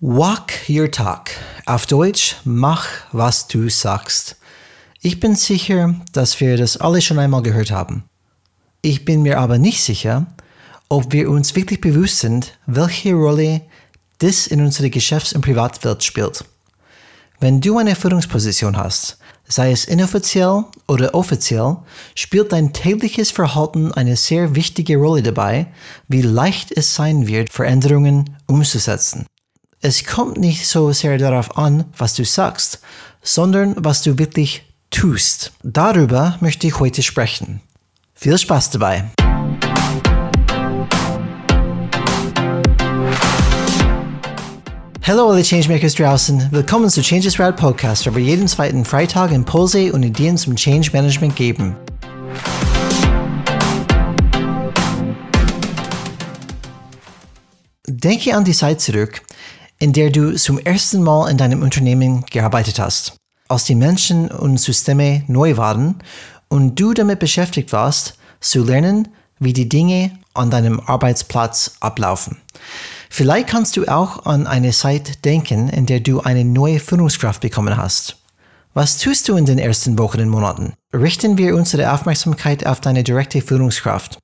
Walk your talk. Auf Deutsch, mach, was du sagst. Ich bin sicher, dass wir das alle schon einmal gehört haben. Ich bin mir aber nicht sicher, ob wir uns wirklich bewusst sind, welche Rolle das in unserer Geschäfts- und Privatwelt spielt. Wenn du eine Führungsposition hast, sei es inoffiziell oder offiziell, spielt dein tägliches Verhalten eine sehr wichtige Rolle dabei, wie leicht es sein wird, Veränderungen umzusetzen. Es kommt nicht so sehr darauf an, was du sagst, sondern was du wirklich tust. Darüber möchte ich heute sprechen. Viel Spaß dabei! Hallo alle Changemakers draußen, willkommen zu Changes Route Podcast, wo wir jeden zweiten Freitag Impulse und Ideen zum Change Management geben. Denke an die Zeit zurück, in der du zum ersten Mal in deinem Unternehmen gearbeitet hast, als die Menschen und Systeme neu waren und du damit beschäftigt warst, zu lernen, wie die Dinge an deinem Arbeitsplatz ablaufen. Vielleicht kannst du auch an eine Zeit denken, in der du eine neue Führungskraft bekommen hast. Was tust du in den ersten Wochen und Monaten? Richten wir unsere Aufmerksamkeit auf deine direkte Führungskraft.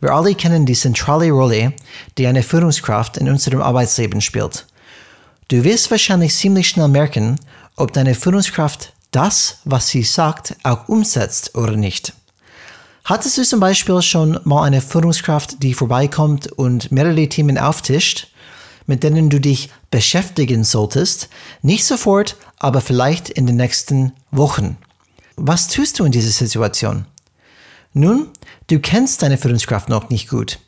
Wir alle kennen die zentrale Rolle, die eine Führungskraft in unserem Arbeitsleben spielt. Du wirst wahrscheinlich ziemlich schnell merken, ob deine Führungskraft das, was sie sagt, auch umsetzt oder nicht. Hattest du zum Beispiel schon mal eine Führungskraft, die vorbeikommt und mehrere Themen auftischt, mit denen du dich beschäftigen solltest? Nicht sofort, aber vielleicht in den nächsten Wochen. Was tust du in dieser Situation? Nun, du kennst deine Führungskraft noch nicht gut.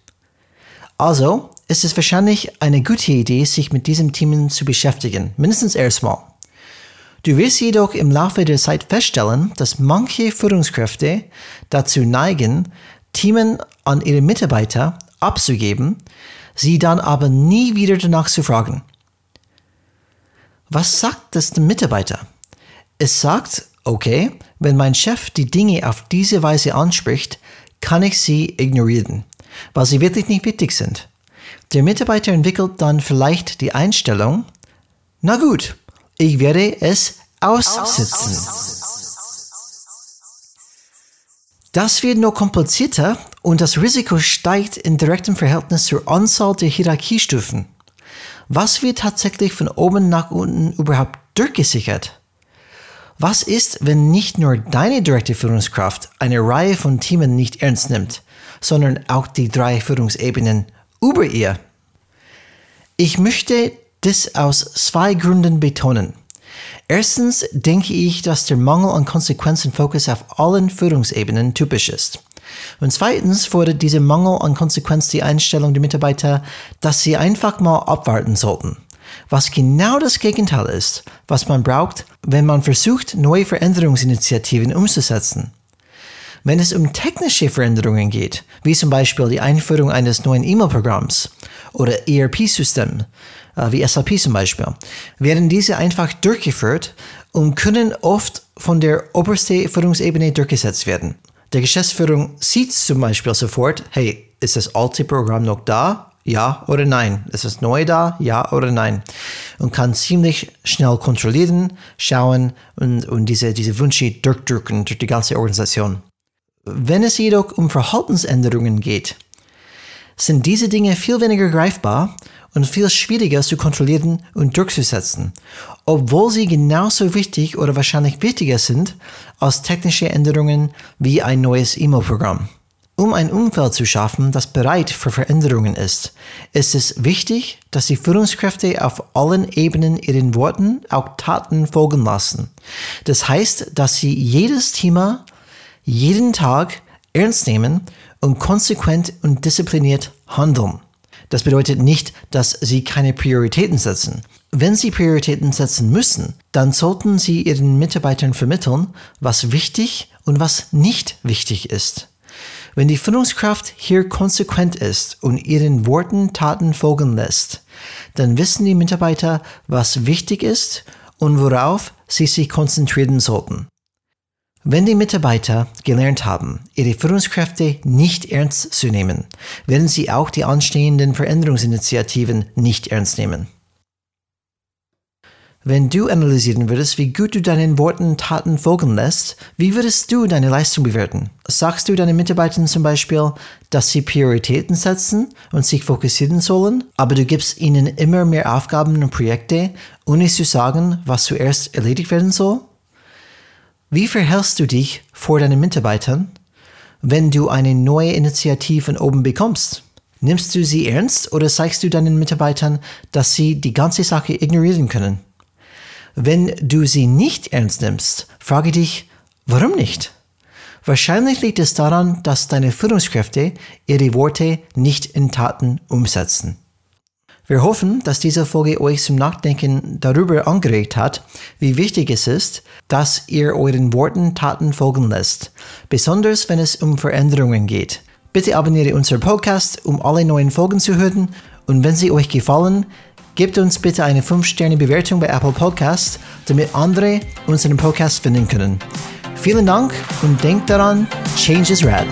Also ist es wahrscheinlich eine gute Idee, sich mit diesem Themen zu beschäftigen, mindestens erstmal. Du wirst jedoch im Laufe der Zeit feststellen, dass manche Führungskräfte dazu neigen, Themen an ihre Mitarbeiter abzugeben, sie dann aber nie wieder danach zu fragen. Was sagt das dem Mitarbeiter? Es sagt, okay, wenn mein Chef die Dinge auf diese Weise anspricht, kann ich sie ignorieren, weil sie wirklich nicht wichtig sind. Der Mitarbeiter entwickelt dann vielleicht die Einstellung, na gut, ich werde es aussitzen. Das wird noch komplizierter und das Risiko steigt in direktem Verhältnis zur Anzahl der Hierarchiestufen. Was wird tatsächlich von oben nach unten überhaupt durchgesichert? Was ist, wenn nicht nur deine direkte Führungskraft eine Reihe von Themen nicht ernst nimmt, sondern auch die drei Führungsebenen über ihr? Ich möchte das aus zwei Gründen betonen. Erstens denke ich, dass der Mangel an Konsequenzenfokus auf allen Führungsebenen typisch ist. Und zweitens fordert dieser Mangel an Konsequenz die Einstellung der Mitarbeiter, dass sie einfach mal abwarten sollten. Was genau das Gegenteil ist, was man braucht, wenn man versucht, neue Veränderungsinitiativen umzusetzen. Wenn es um technische Veränderungen geht, wie zum Beispiel die Einführung eines neuen E-Mail-Programms oder ERP-System, äh, wie SAP zum Beispiel, werden diese einfach durchgeführt und können oft von der obersten Führungsebene durchgesetzt werden. Der Geschäftsführung sieht zum Beispiel sofort, hey, ist das alte Programm noch da? Ja oder nein? Ist das neue da? Ja oder nein? Und kann ziemlich schnell kontrollieren, schauen und, und diese, diese Wünsche durchdrücken durch die ganze Organisation. Wenn es jedoch um Verhaltensänderungen geht, sind diese Dinge viel weniger greifbar und viel schwieriger zu kontrollieren und durchzusetzen, obwohl sie genauso wichtig oder wahrscheinlich wichtiger sind als technische Änderungen wie ein neues E-Mail-Programm. Um ein Umfeld zu schaffen, das bereit für Veränderungen ist, ist es wichtig, dass die Führungskräfte auf allen Ebenen ihren Worten auch Taten folgen lassen. Das heißt, dass sie jedes Thema jeden Tag ernst nehmen und konsequent und diszipliniert handeln. Das bedeutet nicht, dass Sie keine Prioritäten setzen. Wenn Sie Prioritäten setzen müssen, dann sollten Sie Ihren Mitarbeitern vermitteln, was wichtig und was nicht wichtig ist. Wenn die Führungskraft hier konsequent ist und ihren Worten Taten folgen lässt, dann wissen die Mitarbeiter, was wichtig ist und worauf sie sich konzentrieren sollten. Wenn die Mitarbeiter gelernt haben, ihre Führungskräfte nicht ernst zu nehmen, werden sie auch die anstehenden Veränderungsinitiativen nicht ernst nehmen. Wenn du analysieren würdest, wie gut du deinen Worten Taten folgen lässt, wie würdest du deine Leistung bewerten? Sagst du deinen Mitarbeitern zum Beispiel, dass sie Prioritäten setzen und sich fokussieren sollen, aber du gibst ihnen immer mehr Aufgaben und Projekte, ohne zu sagen, was zuerst erledigt werden soll? Wie verhältst du dich vor deinen Mitarbeitern, wenn du eine neue Initiative von oben bekommst? Nimmst du sie ernst oder zeigst du deinen Mitarbeitern, dass sie die ganze Sache ignorieren können? Wenn du sie nicht ernst nimmst, frage dich, warum nicht? Wahrscheinlich liegt es daran, dass deine Führungskräfte ihre Worte nicht in Taten umsetzen. Wir hoffen, dass diese Folge euch zum Nachdenken darüber angeregt hat, wie wichtig es ist, dass ihr euren Worten Taten folgen lässt, besonders wenn es um Veränderungen geht. Bitte abonniere unseren Podcast, um alle neuen Folgen zu hören und wenn sie euch gefallen, Gebt uns bitte eine 5-Sterne-Bewertung bei Apple Podcasts, damit andere unseren Podcast finden können. Vielen Dank und denkt daran, Change is Rad.